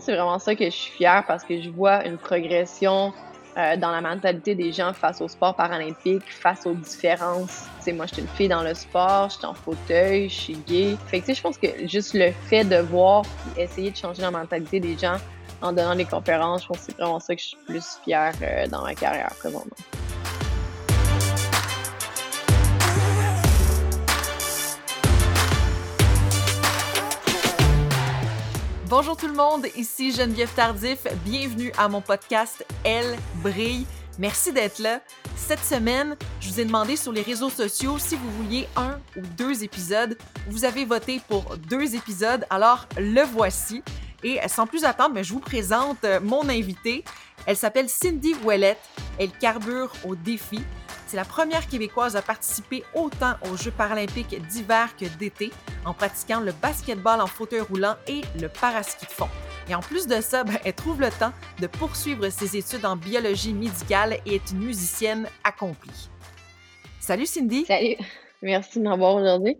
c'est vraiment ça que je suis fière parce que je vois une progression euh, dans la mentalité des gens face au sport paralympique, face aux différences. Tu moi, je suis une fille dans le sport, je suis en fauteuil, je suis gay. Fait que, sais, je pense que juste le fait de voir et essayer de changer la mentalité des gens en donnant des conférences, je pense que c'est vraiment ça que je suis plus fière euh, dans ma carrière présentement. Bonjour tout le monde, ici Geneviève Tardif. Bienvenue à mon podcast Elle brille. Merci d'être là. Cette semaine, je vous ai demandé sur les réseaux sociaux si vous vouliez un ou deux épisodes. Vous avez voté pour deux épisodes, alors le voici. Et sans plus attendre, je vous présente euh, mon invitée. Elle s'appelle Cindy Ouellette. Elle carbure au défi. C'est la première Québécoise à participer autant aux Jeux paralympiques d'hiver que d'été en pratiquant le basketball en fauteuil roulant et le paraski de fond. Et en plus de ça, ben, elle trouve le temps de poursuivre ses études en biologie médicale et est une musicienne accomplie. Salut Cindy! Salut! Merci de m'avoir aujourd'hui.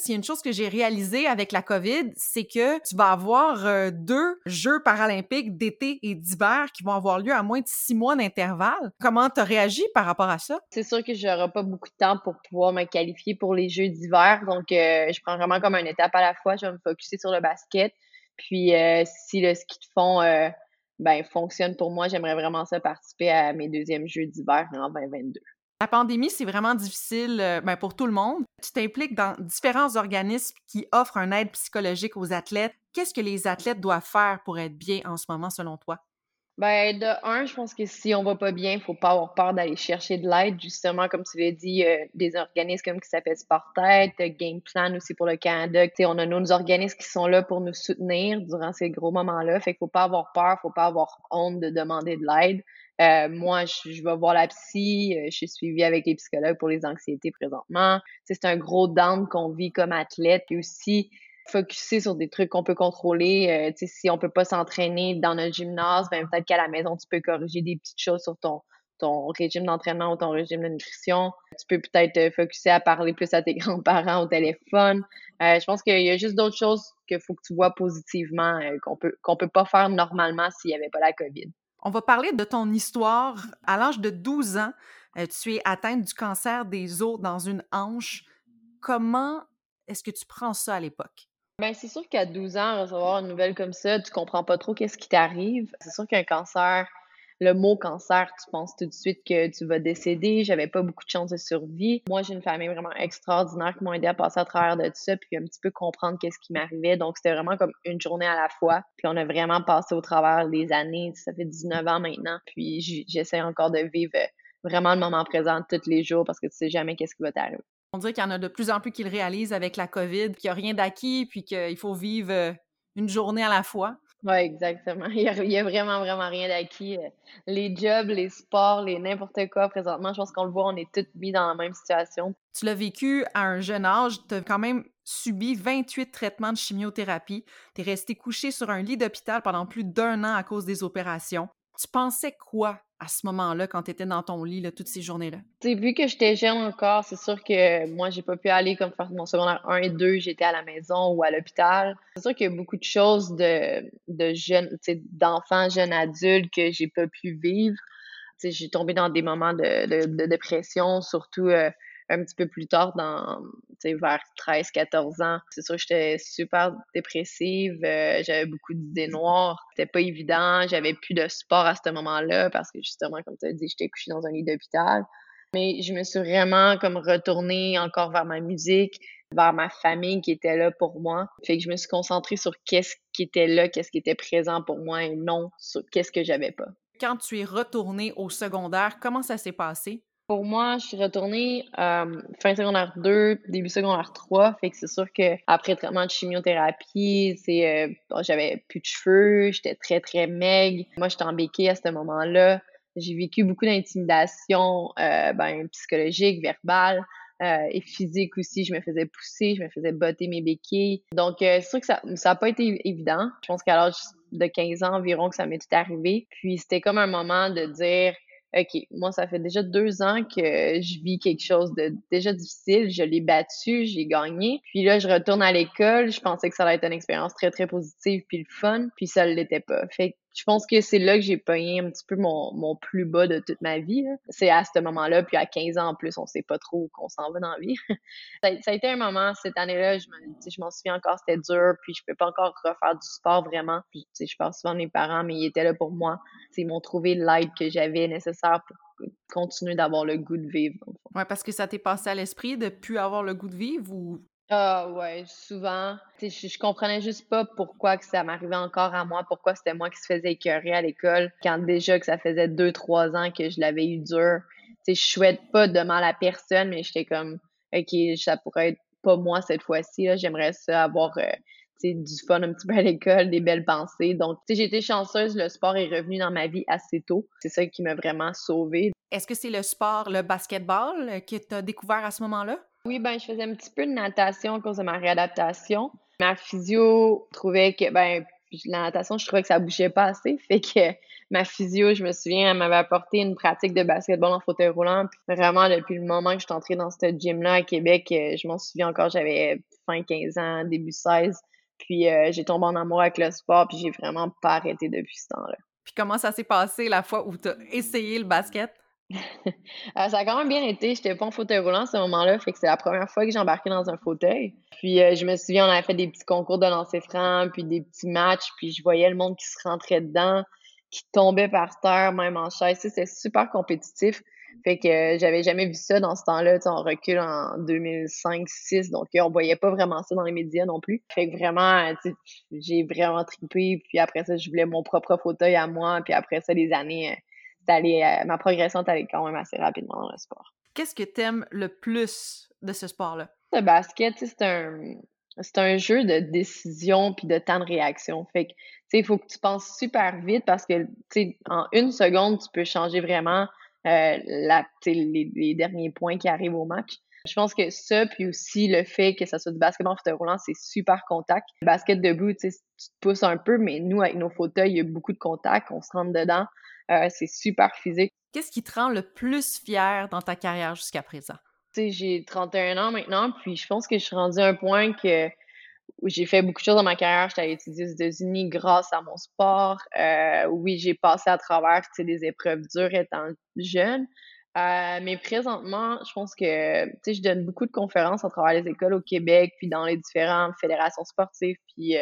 S'il y a une chose que j'ai réalisée avec la COVID, c'est que tu vas avoir euh, deux Jeux paralympiques d'été et d'hiver qui vont avoir lieu à moins de six mois d'intervalle. Comment tu as réagi par rapport à ça? C'est sûr que j'aurai pas beaucoup de temps pour pouvoir me qualifier pour les Jeux d'hiver. Donc, euh, je prends vraiment comme une étape à la fois. Je vais me focuser sur le basket. Puis, euh, si le ski de fond ben, fonctionne pour moi, j'aimerais vraiment participer à mes deuxièmes Jeux d'hiver en 2022. La pandémie, c'est vraiment difficile euh, ben, pour tout le monde. Tu t'impliques dans différents organismes qui offrent un aide psychologique aux athlètes. Qu'est-ce que les athlètes doivent faire pour être bien en ce moment, selon toi? Ben, de un, je pense que si on va pas bien, il faut pas avoir peur d'aller chercher de l'aide. Justement, comme tu l'as dit, euh, des organismes comme qui s'appellent Sportête, Game Plan aussi pour le Canada. on a nos organismes qui sont là pour nous soutenir durant ces gros moments-là. Fait qu'il faut pas avoir peur, faut pas avoir honte de demander de l'aide. Euh, moi, je, vais voir la psy, euh, je suis suivie avec les psychologues pour les anxiétés présentement. C'est un gros down qu'on vit comme athlète. Et aussi, focuser sur des trucs qu'on peut contrôler. Euh, si on peut pas s'entraîner dans notre gymnase, ben peut-être qu'à la maison, tu peux corriger des petites choses sur ton, ton régime d'entraînement ou ton régime de nutrition. Tu peux peut-être te focuser à parler plus à tes grands-parents au téléphone. je pense qu'il y a juste d'autres choses qu'il faut que tu vois positivement qu'on peut qu'on peut pas faire normalement s'il y avait pas la COVID. On va parler de ton histoire. À l'âge de 12 ans, euh, tu es atteinte du cancer des os dans une hanche. Comment est-ce que tu prends ça à l'époque? Bien, c'est sûr qu'à 12 ans, recevoir une nouvelle comme ça, tu comprends pas trop qu'est-ce qui t'arrive. C'est sûr qu'un cancer, le mot cancer, tu penses tout de suite que tu vas décéder. J'avais pas beaucoup de chances de survie. Moi, j'ai une famille vraiment extraordinaire qui m'ont aidé à passer à travers de tout ça, puis un petit peu comprendre qu'est-ce qui m'arrivait. Donc, c'était vraiment comme une journée à la fois. Puis on a vraiment passé au travers des années. Ça fait 19 ans maintenant. Puis j'essaie encore de vivre vraiment le moment présent tous les jours parce que tu sais jamais qu'est-ce qui va t'arriver. On dirait qu'il y en a de plus en plus qui le réalisent avec la COVID, qu'il n'y a rien d'acquis, puis qu'il faut vivre euh, une journée à la fois. Oui, exactement. Il y, a, vraiment, vraiment rien d'acquis. Euh, les jobs, les sports, les n'importe quoi, présentement, je pense qu'on le voit, on est tous mis dans la même situation. Tu l'as vécu à un jeune âge, tu as quand même subi 28 traitements de chimiothérapie. Tu es resté couché sur un lit d'hôpital pendant plus d'un an à cause des opérations. Tu pensais quoi à ce moment-là quand tu étais dans ton lit là, toutes ces journées-là? Vu que j'étais jeune encore, c'est sûr que moi, j'ai pas pu aller comme faire mon secondaire 1 et 2, j'étais à la maison ou à l'hôpital. C'est sûr qu'il y a beaucoup de choses de, de jeunes, d'enfants, jeunes adultes que j'ai pas pu vivre. J'ai tombé dans des moments de, de, dépression, surtout euh, un petit peu plus tard, dans, vers 13-14 ans. C'est sûr j'étais super dépressive, euh, j'avais beaucoup d'idées noires. C'était pas évident, j'avais plus de sport à ce moment-là parce que justement, comme tu as dit, j'étais couchée dans un lit d'hôpital. Mais je me suis vraiment comme retournée encore vers ma musique, vers ma famille qui était là pour moi. Fait que je me suis concentrée sur qu'est-ce qui était là, qu'est-ce qui était présent pour moi et non sur qu'est-ce que j'avais pas. Quand tu es retournée au secondaire, comment ça s'est passé? Pour moi, je suis retournée euh, fin secondaire 2, début secondaire 3. Fait que c'est sûr que après traitement de chimiothérapie, c'est euh, j'avais plus de cheveux, j'étais très très maigre. Moi, j'étais en béquille à ce moment-là. J'ai vécu beaucoup d'intimidation euh, ben, psychologique, verbale. Euh, et physique aussi, je me faisais pousser, je me faisais botter mes béquilles. Donc, c'est sûr que ça n'a pas été évident. Je pense qu'à l'âge de 15 ans environ que ça m'est tout arrivé. Puis, c'était comme un moment de dire, OK, moi, ça fait déjà deux ans que je vis quelque chose de déjà difficile. Je l'ai battu, j'ai gagné. Puis là, je retourne à l'école. Je pensais que ça allait être une expérience très, très positive puis le fun. Puis ça ne l'était pas. Fait je pense que c'est là que j'ai pogné un petit peu mon, mon plus bas de toute ma vie. C'est à ce moment-là, puis à 15 ans en plus, on sait pas trop qu'on s'en va dans la vie. ça, a, été un moment, cette année-là, je, m'en souviens encore, c'était dur, puis je peux pas encore refaire du sport vraiment. Puis, je parle souvent de mes parents, mais ils étaient là pour moi. Ils m'ont trouvé l'aide que j'avais nécessaire pour continuer d'avoir le goût de vivre. Ouais, parce que ça t'est passé à l'esprit de plus avoir le goût de vivre ou ah ouais, souvent. Je, je comprenais juste pas pourquoi que ça m'arrivait encore à moi, pourquoi c'était moi qui se faisais écœurer à l'école, quand déjà que ça faisait deux, trois ans que je l'avais eu dur. je souhaite pas de mal à personne, mais j'étais comme, OK, ça pourrait être pas moi cette fois-ci. J'aimerais ça avoir euh, du fun un petit peu à l'école, des belles pensées. Donc, j'ai été chanceuse, le sport est revenu dans ma vie assez tôt. C'est ça qui m'a vraiment sauvée. Est-ce que c'est le sport, le basketball, que tu as découvert à ce moment-là? Oui, ben, je faisais un petit peu de natation à cause de ma réadaptation. Ma physio trouvait que, ben, la natation, je trouvais que ça bougeait pas assez. Fait que ma physio, je me souviens, elle m'avait apporté une pratique de basketball en fauteuil roulant. Puis vraiment, depuis le moment que je suis entrée dans ce gym-là à Québec, euh, je m'en souviens encore, j'avais fin 15 ans, début 16. Puis euh, j'ai tombé en amour avec le sport, puis j'ai vraiment pas arrêté depuis ce temps-là. Puis comment ça s'est passé la fois où tu as essayé le basket? Euh, ça a quand même bien été. J'étais pas en fauteuil roulant à ce moment-là, fait que c'est la première fois que j'ai embarqué dans un fauteuil. Puis euh, je me souviens, on avait fait des petits concours de lancer franc, puis des petits matchs, puis je voyais le monde qui se rentrait dedans, qui tombait par terre, même en chaise. C'était super compétitif. Fait que euh, j'avais jamais vu ça dans ce temps-là. On recule en 2005-6, donc on voyait pas vraiment ça dans les médias non plus. Fait que vraiment, j'ai vraiment trippé. Puis après ça, je voulais mon propre fauteuil à moi. Puis après ça, les années euh, ma progression est allée quand même assez rapidement dans le sport. Qu'est-ce que tu aimes le plus de ce sport-là? Le basket, c'est un, c'est un jeu de décision puis de temps de réaction. Fait que, il faut que tu penses super vite parce que, tu en une seconde, tu peux changer vraiment euh, la, les, les, derniers points qui arrivent au match. Je pense que ça, puis aussi le fait que ça soit du basketball en fauteuil roulant, c'est super contact. Le basket debout, tu te pousses un peu, mais nous, avec nos fauteuils, il y a beaucoup de contact, on se rentre dedans. Euh, c'est super physique. Qu'est-ce qui te rend le plus fier dans ta carrière jusqu'à présent? j'ai 31 ans maintenant, puis je pense que je suis rendue à un point que où j'ai fait beaucoup de choses dans ma carrière. J'étais allée étudier aux États-Unis grâce à mon sport. Euh, oui, j'ai passé à travers des épreuves dures étant jeune. Euh, mais présentement, je pense que je donne beaucoup de conférences à travers les écoles au Québec, puis dans les différentes fédérations sportives, puis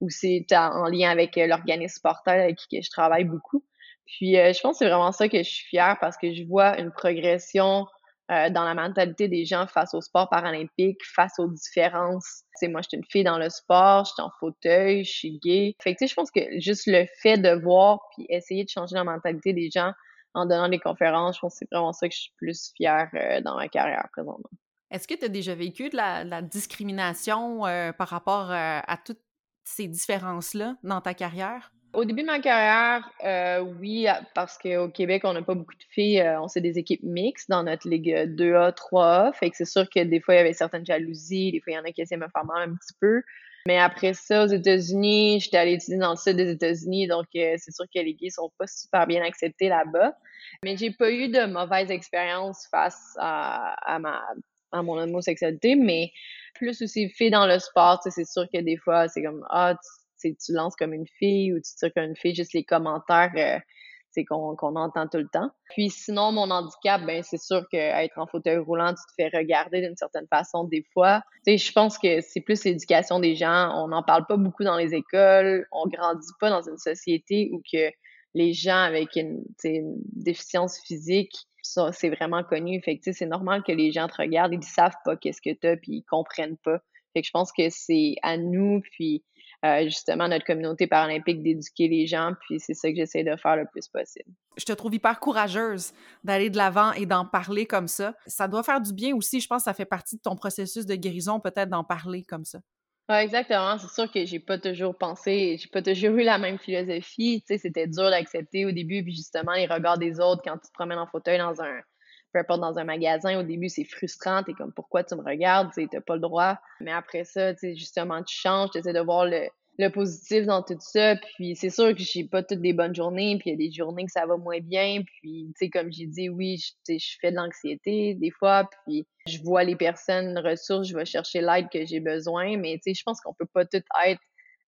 où c'est en lien avec l'organisme sportif avec qui je travaille beaucoup. Puis euh, je pense que c'est vraiment ça que je suis fière parce que je vois une progression euh, dans la mentalité des gens face au sport paralympique, face aux différences. Sais, moi, je suis une fille dans le sport, je suis en fauteuil, je suis gay. Fait que, je pense que juste le fait de voir puis essayer de changer la mentalité des gens en donnant des conférences, je pense que c'est vraiment ça que je suis plus fière euh, dans ma carrière présentement. Est-ce que tu as déjà vécu de la, discrimination par rapport à toutes ces différences-là dans ta carrière? Au début de ma carrière, euh, oui, parce qu'au Québec, on n'a pas beaucoup de filles. Euh, on sait des équipes mixtes dans notre Ligue 2A, 3A. Fait que c'est sûr que des fois, il y avait certaines jalousies. Des fois, il y en a qui essaient de me faire mal un petit peu. Mais après ça, aux États-Unis, j'étais allée étudier dans le sud des États-Unis. Donc, euh, c'est sûr que les gays sont pas super bien acceptés là-bas. Mais j'ai pas eu de mauvaise expérience face à, à, ma, à mon homosexualité. Mais plus aussi fait dans le sport, c'est sûr que des fois, c'est comme, ah, tu lances comme une fille ou tu tires comme une fille, juste les commentaires euh, c'est qu'on entend tout le temps. Puis sinon, mon handicap, ben c'est sûr qu'être en fauteuil roulant, tu te fais regarder d'une certaine façon des fois. Tu sais, je pense que c'est plus l'éducation des gens. On n'en parle pas beaucoup dans les écoles. On grandit pas dans une société où que les gens avec une, déficience physique, c'est vraiment connu. Fait que c'est normal que les gens te regardent, ils savent pas qu'est-ce que tu as, puis ils comprennent pas. Fait que je pense que c'est à nous, puis euh, justement notre communauté paralympique d'éduquer les gens, puis c'est ça que j'essaie de faire le plus possible. Je te trouve hyper courageuse d'aller de l'avant et d'en parler comme ça. Ça doit faire du bien aussi, je pense que ça fait partie de ton processus de guérison peut-être d'en parler comme ça. Ouais, exactement. C'est sûr que j'ai pas toujours pensé, j'ai pas toujours eu la même philosophie. Tu sais, c'était dur d'accepter au début, puis justement, les regards des autres quand tu te promènes en fauteuil dans un, peu importe dans un magasin, au début, c'est frustrant. T'es comme, pourquoi tu me regardes? Tu n'as pas le droit. Mais après ça, tu justement, tu changes, tu essaies de voir le, positif dans tout ça. Puis c'est sûr que j'ai pas toutes des bonnes journées, puis il y a des journées que ça va moins bien. Puis, tu sais, comme j'ai dit, oui, je, je fais de l'anxiété des fois, puis je vois les personnes ressources, je vais chercher l'aide que j'ai besoin. Mais, tu sais, je pense qu'on peut pas toutes être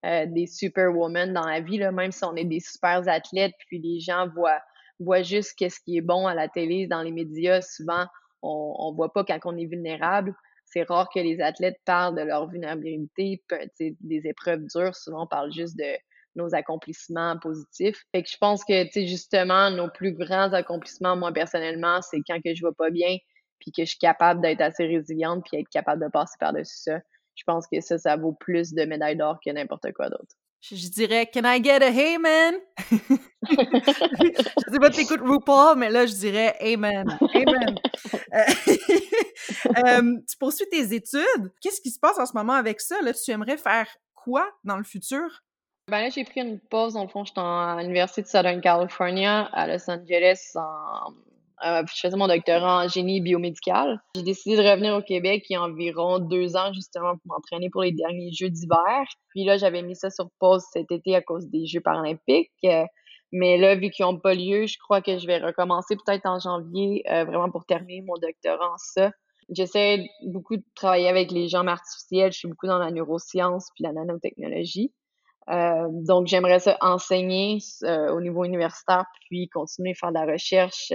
euh, des superwomen dans la vie, là, même si on est des super athlètes, puis les gens voient, voient juste qu'est-ce qui est bon à la télé, dans les médias. Souvent, on, on voit pas quand on est vulnérable c'est rare que les athlètes parlent de leur vulnérabilité, des épreuves dures. Souvent, on parle juste de nos accomplissements positifs. Fait que je pense que, justement, nos plus grands accomplissements, moi, personnellement, c'est quand que je vais pas bien, puis que je suis capable d'être assez résiliente, puis être capable de passer par-dessus ça. Je pense que ça, ça vaut plus de médailles d'or que n'importe quoi d'autre. Je, dirais Can I get a hey man? je sais pas t'écoutes RuPaul, mais là je dirais Amen. Amen. Euh, tu poursuis tes études. Qu'est-ce qui se passe en ce moment avec ça? Là, tu aimerais faire quoi dans le futur? Ben là, j'ai pris une pause. Dans le fond, j'étais à l'Université de Southern California à Los Angeles en je faisais mon doctorat en génie biomédical. J'ai décidé de revenir au Québec il y a environ deux ans, justement, pour m'entraîner pour les derniers Jeux d'hiver. Puis là, j'avais mis ça sur pause cet été à cause des Jeux paralympiques. Euh, mais là, vu qu'ils n'ont pas lieu, je crois que je vais recommencer peut-être en janvier, euh, vraiment pour terminer mon doctorat en ça. J'essaie beaucoup de travailler avec les jambes artificielles. Je suis beaucoup dans la neuroscience puis la nanotechnologie. donc, j'aimerais ça enseigner au niveau universitaire, puis continuer à faire de la recherche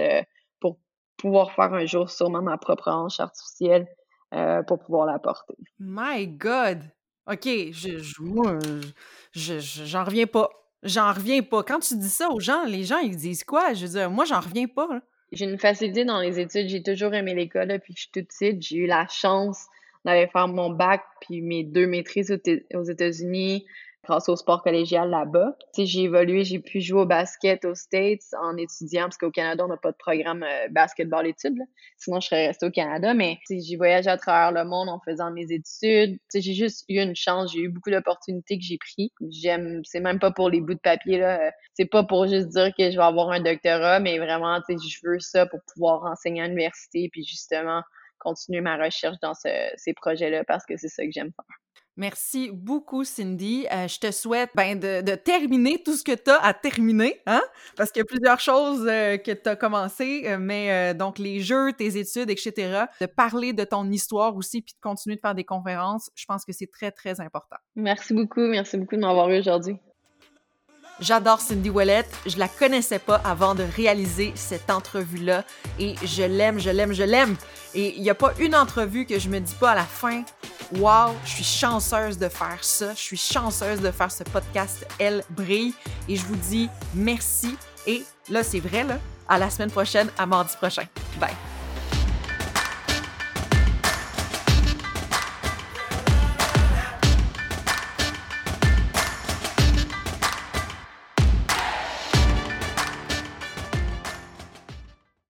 pouvoir faire un jour sûrement ma propre hanche artificielle euh, pour pouvoir la porter. My God! OK, je, je, moi, je, j'en reviens pas. J'en reviens pas. Quand tu dis ça aux gens, les gens, ils disent quoi? Je veux dire, moi, j'en reviens pas. J'ai une facilité dans les études. J'ai toujours aimé l'école que je suis toute petite. J'ai eu la chance d'aller faire mon bac puis mes deux maîtrises aux États-Unis grâce au sport collégial là-bas. J'ai évolué, j'ai pu jouer au basket aux States en étudiant, parce qu'au Canada, on n'a pas de programme euh, basketball études. Sinon, je serais restée au Canada, mais j'ai voyagé à travers le monde en faisant mes études. J'ai juste eu une chance, j'ai eu beaucoup d'opportunités que j'ai pris. J'aime, c'est même pas pour les bouts de papier, là. C'est pas pour juste dire que je vais avoir un doctorat, mais vraiment, je veux ça pour pouvoir enseigner à l'université, puis justement, continuer ma recherche dans ces projets-là parce que c'est ça que j'aime faire. Merci beaucoup, Cindy. Euh, je te souhaite ben, de, terminer tout ce que tu as à terminer, hein? parce qu'il y a plusieurs choses euh, que tu as commencé, euh, mais donc les jeux, tes études, etc., de parler de ton histoire aussi, puis de continuer de faire des conférences, je pense que c'est très, très important. Merci beaucoup. Merci beaucoup de m'avoir eu aujourd'hui. J'adore Cindy Ouellet. Je la connaissais pas avant de réaliser cette entrevue-là et je l'aime, je l'aime, je l'aime. Et il n'y a pas une entrevue que je me dis pas à la fin, wow, je suis chanceuse de faire ça, je suis chanceuse de faire ce podcast Elle brille et je vous dis merci et là c'est vrai là, à la semaine prochaine, à mardi prochain. Bye.